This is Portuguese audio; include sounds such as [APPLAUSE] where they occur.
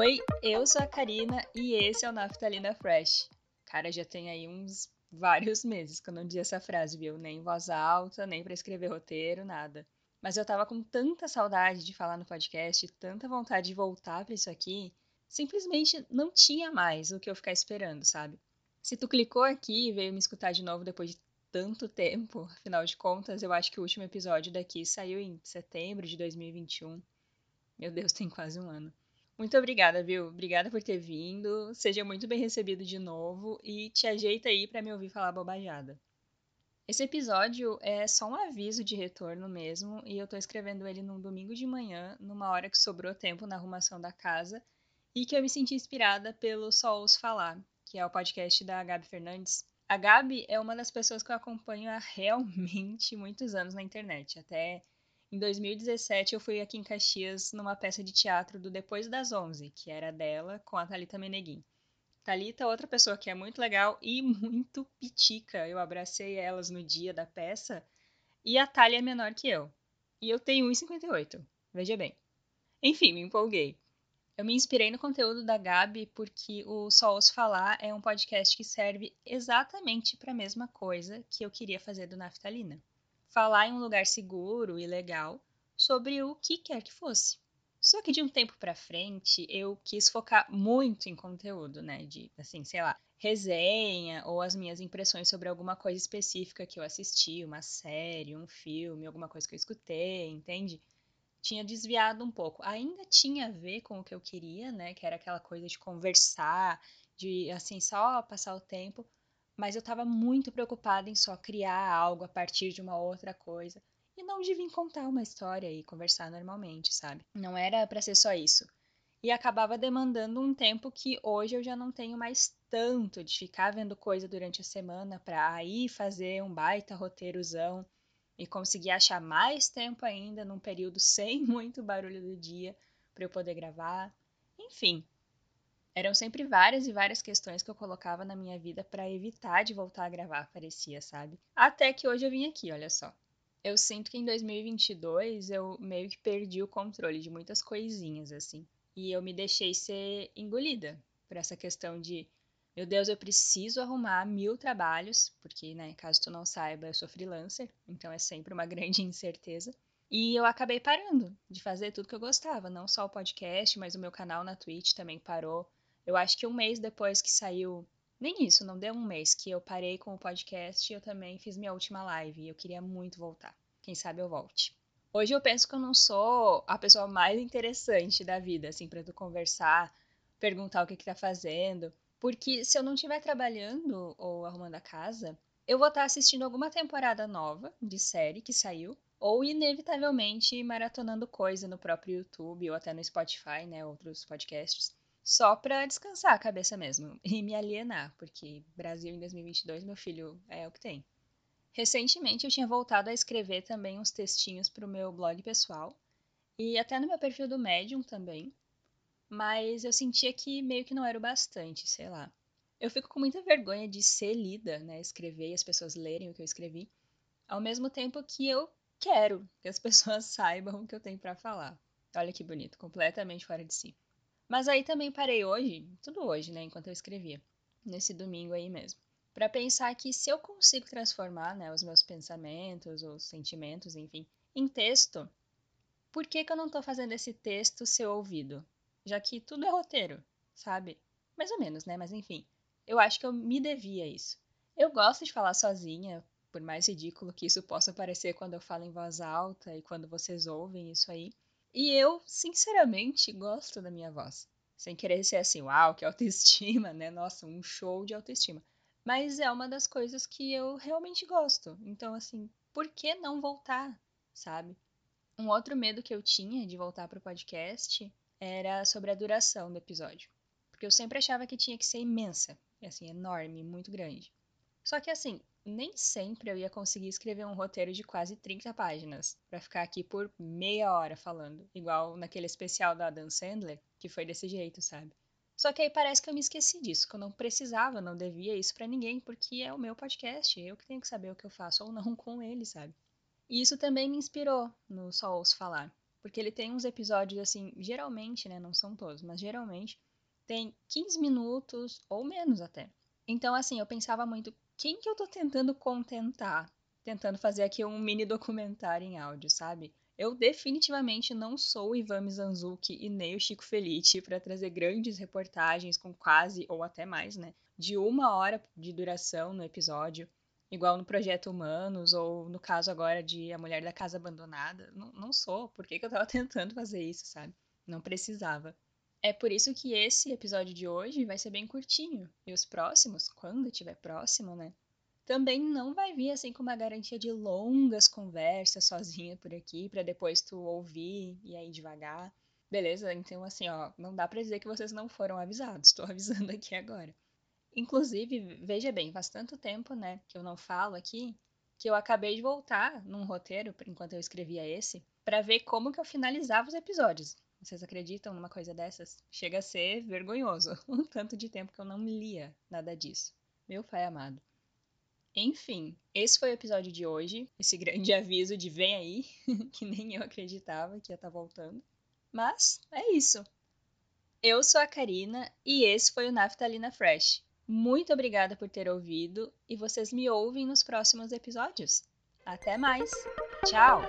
Oi, eu sou a Karina e esse é o Naftalina Fresh. Cara, já tem aí uns vários meses que eu não dizia essa frase, viu? Nem em voz alta, nem para escrever roteiro, nada. Mas eu tava com tanta saudade de falar no podcast, tanta vontade de voltar para isso aqui, simplesmente não tinha mais o que eu ficar esperando, sabe? Se tu clicou aqui e veio me escutar de novo depois de tanto tempo, afinal de contas, eu acho que o último episódio daqui saiu em setembro de 2021. Meu Deus, tem quase um ano. Muito obrigada, viu? Obrigada por ter vindo. Seja muito bem recebido de novo e te ajeita aí para me ouvir falar bobajada. Esse episódio é só um aviso de retorno mesmo, e eu tô escrevendo ele num domingo de manhã, numa hora que sobrou tempo na arrumação da casa, e que eu me senti inspirada pelo Só Ouço Falar, que é o podcast da Gabi Fernandes. A Gabi é uma das pessoas que eu acompanho há realmente muitos anos na internet, até em 2017, eu fui aqui em Caxias numa peça de teatro do Depois das Onze, que era dela com a Talita Meneguin. Talita, outra pessoa que é muito legal e muito pitica. Eu abracei elas no dia da peça e a Thalia é menor que eu. E eu tenho 1,58. Veja bem. Enfim, me empolguei. Eu me inspirei no conteúdo da Gabi porque o Só Os Falar é um podcast que serve exatamente para a mesma coisa que eu queria fazer do Naftalina falar em um lugar seguro e legal sobre o que quer que fosse. Só que de um tempo para frente eu quis focar muito em conteúdo, né? De, assim, sei lá, resenha ou as minhas impressões sobre alguma coisa específica que eu assisti, uma série, um filme, alguma coisa que eu escutei, entende? Tinha desviado um pouco. Ainda tinha a ver com o que eu queria, né? Que era aquela coisa de conversar, de, assim, só passar o tempo mas eu estava muito preocupada em só criar algo a partir de uma outra coisa e não de vir contar uma história e conversar normalmente, sabe? Não era para ser só isso. E acabava demandando um tempo que hoje eu já não tenho mais tanto de ficar vendo coisa durante a semana para aí fazer um baita roteirozão e conseguir achar mais tempo ainda num período [LAUGHS] sem muito barulho do dia para eu poder gravar. Enfim, eram sempre várias e várias questões que eu colocava na minha vida para evitar de voltar a gravar, parecia, sabe? Até que hoje eu vim aqui, olha só. Eu sinto que em 2022 eu meio que perdi o controle de muitas coisinhas, assim. E eu me deixei ser engolida por essa questão de, meu Deus, eu preciso arrumar mil trabalhos, porque, né, caso tu não saiba, eu sou freelancer, então é sempre uma [LAUGHS] grande incerteza. E eu acabei parando de fazer tudo que eu gostava, não só o podcast, mas o meu canal na Twitch também parou. Eu acho que um mês depois que saiu. Nem isso, não deu um mês que eu parei com o podcast, eu também fiz minha última live e eu queria muito voltar. Quem sabe eu volte. Hoje eu penso que eu não sou a pessoa mais interessante da vida, assim, para tu conversar, perguntar o que que tá fazendo, porque se eu não estiver trabalhando ou arrumando a casa, eu vou estar tá assistindo alguma temporada nova de série que saiu, ou inevitavelmente maratonando coisa no próprio YouTube ou até no Spotify, né, outros podcasts só para descansar a cabeça mesmo e me alienar, porque Brasil em 2022, meu filho, é o que tem. Recentemente eu tinha voltado a escrever também uns textinhos para o meu blog pessoal e até no meu perfil do Medium também, mas eu sentia que meio que não era o bastante, sei lá. Eu fico com muita vergonha de ser lida, né, escrever e as pessoas lerem o que eu escrevi, ao mesmo tempo que eu quero que as [LAUGHS] pessoas saibam o que eu tenho para falar. Olha que bonito, completamente fora de si. Mas aí também parei hoje, tudo hoje, né, enquanto eu escrevia, nesse domingo aí mesmo, para pensar que se eu consigo transformar, né, os meus pensamentos, os sentimentos, enfim, em texto, por que, que eu não estou fazendo esse texto ser ouvido? Já que tudo é roteiro, sabe? Mais ou menos, né? Mas enfim, eu acho que eu me devia isso. Eu gosto de falar sozinha, por mais ridículo que isso possa parecer quando eu falo em voz alta e quando vocês ouvem isso aí. E eu, sinceramente, gosto da minha voz. Sem querer ser assim, uau, que [LAUGHS] autoestima, né? Nossa, um show de autoestima. Mas é uma das coisas que eu realmente gosto. Então, assim, por que não voltar, sabe? Um outro medo que eu tinha de voltar para o podcast era sobre a duração do episódio. Porque eu sempre achava que tinha que ser imensa, assim, enorme, muito grande. Só que assim, nem sempre eu ia conseguir escrever um roteiro de quase 30 páginas para ficar aqui por meia hora falando, igual naquele especial da Dan Sandler, que foi desse jeito, sabe? Só que aí parece que eu me esqueci disso, que eu não precisava, não devia isso para ninguém, porque é o meu podcast, eu que tenho que saber o que eu faço ou não [LAUGHS] com ele, sabe? E isso também me inspirou no Só Ouço Falar. porque ele tem uns episódios assim, geralmente, né, não são todos, mas geralmente tem 15 minutos ou menos até. Então, assim, eu pensava muito, quem que eu tô tentando contentar? Tentando fazer aqui um mini documentário em áudio, sabe? Eu definitivamente não sou o Ivan Mizanzuki e nem o Chico Felice para trazer grandes reportagens com quase, ou até mais, né? De uma hora de duração no episódio, igual no Projeto Humanos, ou no caso agora de A Mulher da Casa Abandonada. Não, não sou. Por que, que eu tava [LAUGHS] tentando fazer isso, sabe? Não precisava. É por isso que esse episódio de hoje vai ser bem curtinho. E os próximos, quando tiver próximo, né? Também não vai vir assim com uma garantia de longas conversas sozinha por aqui, para depois tu ouvir e aí devagar. Beleza? Então, assim, ó, não dá pra dizer que vocês não foram avisados. [LAUGHS] Tô avisando aqui agora. Inclusive, veja bem, faz tanto tempo, né, que eu não falo aqui, que eu acabei de voltar num roteiro, enquanto eu escrevia esse, para ver como que eu finalizava os episódios. Vocês acreditam numa coisa dessas? Chega a ser vergonhoso [LAUGHS] o tanto de tempo que eu não lia nada disso. Meu pai amado. Enfim, esse foi o episódio de hoje. Esse grande [LAUGHS] aviso de vem aí, [LAUGHS] que nem eu acreditava que ia estar tá voltando. Mas é isso. Eu sou a Karina e esse foi o Naftalina Fresh. Muito obrigada por ter ouvido e vocês me ouvem nos próximos episódios. Até mais! Tchau!